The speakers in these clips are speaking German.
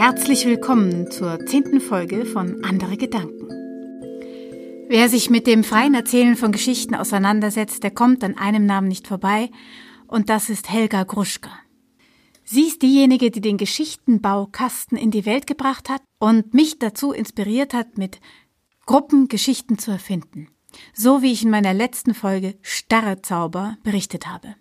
Herzlich willkommen zur zehnten Folge von Andere Gedanken. Wer sich mit dem freien Erzählen von Geschichten auseinandersetzt, der kommt an einem Namen nicht vorbei, und das ist Helga Gruschka. Sie ist diejenige, die den Geschichtenbaukasten in die Welt gebracht hat und mich dazu inspiriert hat, mit Gruppen Geschichten zu erfinden. So wie ich in meiner letzten Folge Starre Zauber berichtet habe.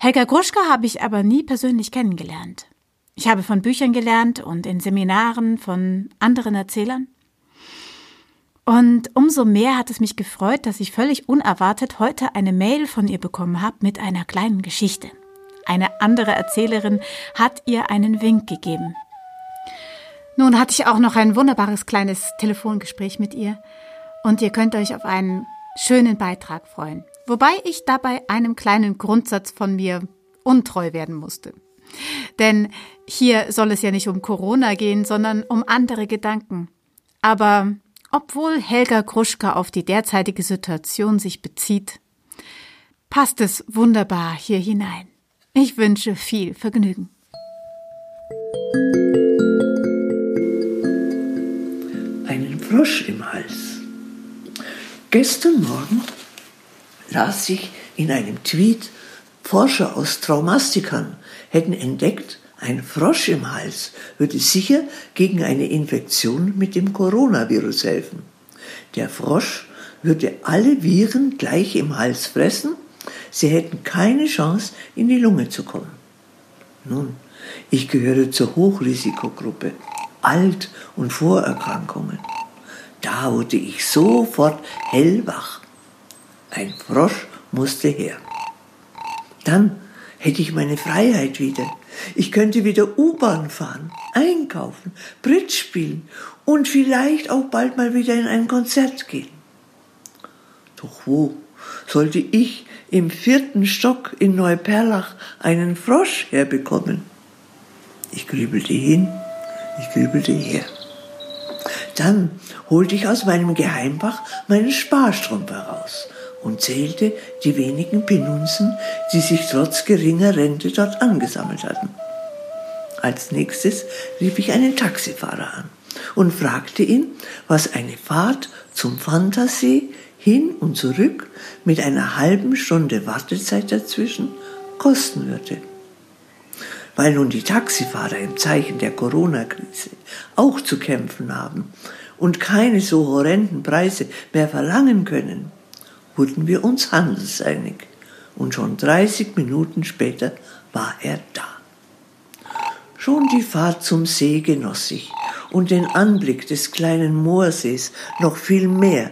Helga Gruschka habe ich aber nie persönlich kennengelernt. Ich habe von Büchern gelernt und in Seminaren von anderen Erzählern. Und umso mehr hat es mich gefreut, dass ich völlig unerwartet heute eine Mail von ihr bekommen habe mit einer kleinen Geschichte. Eine andere Erzählerin hat ihr einen Wink gegeben. Nun hatte ich auch noch ein wunderbares kleines Telefongespräch mit ihr und ihr könnt euch auf einen schönen Beitrag freuen. Wobei ich dabei einem kleinen Grundsatz von mir untreu werden musste. Denn hier soll es ja nicht um Corona gehen, sondern um andere Gedanken. Aber obwohl Helga Kruschka auf die derzeitige Situation sich bezieht, passt es wunderbar hier hinein. Ich wünsche viel Vergnügen. Einen Frosch im Hals. Gestern Morgen las ich in einem Tweet, Forscher aus Traumastikern hätten entdeckt, ein Frosch im Hals würde sicher gegen eine Infektion mit dem Coronavirus helfen. Der Frosch würde alle Viren gleich im Hals fressen, sie hätten keine Chance, in die Lunge zu kommen. Nun, ich gehöre zur Hochrisikogruppe, Alt- und Vorerkrankungen. Da wurde ich sofort hellwach. Ein Frosch musste her. Dann hätte ich meine Freiheit wieder. Ich könnte wieder U-Bahn fahren, einkaufen, Bridge spielen und vielleicht auch bald mal wieder in ein Konzert gehen. Doch wo sollte ich im vierten Stock in Neuperlach einen Frosch herbekommen? Ich grübelte hin, ich grübelte her. Dann holte ich aus meinem Geheimbach meinen Sparstrumpf heraus und zählte die wenigen Penunzen, die sich trotz geringer Rente dort angesammelt hatten. Als nächstes rief ich einen Taxifahrer an und fragte ihn, was eine Fahrt zum Fantasee hin und zurück mit einer halben Stunde Wartezeit dazwischen kosten würde. Weil nun die Taxifahrer im Zeichen der Corona-Krise auch zu kämpfen haben und keine so horrenden Preise mehr verlangen können, wurden wir uns handelseinig und schon 30 Minuten später war er da. Schon die Fahrt zum See genoss ich und den Anblick des kleinen Moorsees noch viel mehr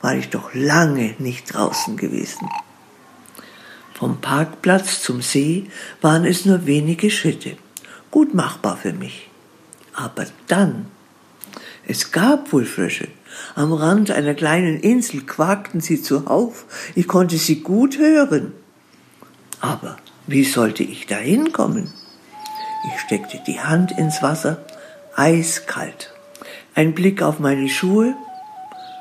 war ich doch lange nicht draußen gewesen. Vom Parkplatz zum See waren es nur wenige Schritte, gut machbar für mich. Aber dann, es gab wohl Frösche, am Rand einer kleinen Insel quakten sie zuhauf, ich konnte sie gut hören. Aber wie sollte ich da hinkommen? Ich steckte die Hand ins Wasser, eiskalt. Ein Blick auf meine Schuhe,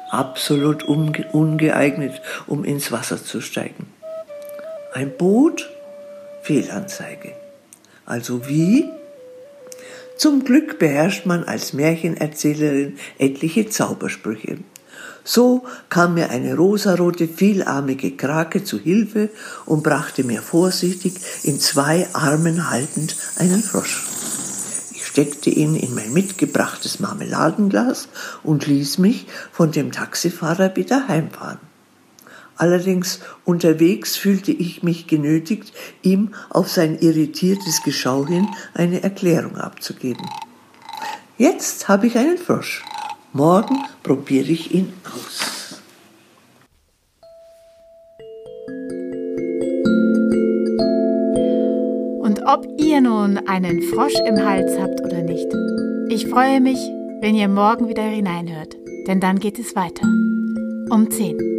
absolut ungeeignet, um ins Wasser zu steigen. Ein Boot, Fehlanzeige. Also wie? Zum Glück beherrscht man als Märchenerzählerin etliche Zaubersprüche. So kam mir eine rosarote, vielarmige Krake zu Hilfe und brachte mir vorsichtig in zwei Armen haltend einen Frosch. Ich steckte ihn in mein mitgebrachtes Marmeladenglas und ließ mich von dem Taxifahrer wieder heimfahren. Allerdings unterwegs fühlte ich mich genötigt, ihm auf sein irritiertes Geschau hin eine Erklärung abzugeben. Jetzt habe ich einen Frosch. Morgen probiere ich ihn aus. Und ob ihr nun einen Frosch im Hals habt oder nicht, ich freue mich, wenn ihr morgen wieder hineinhört, denn dann geht es weiter. Um 10.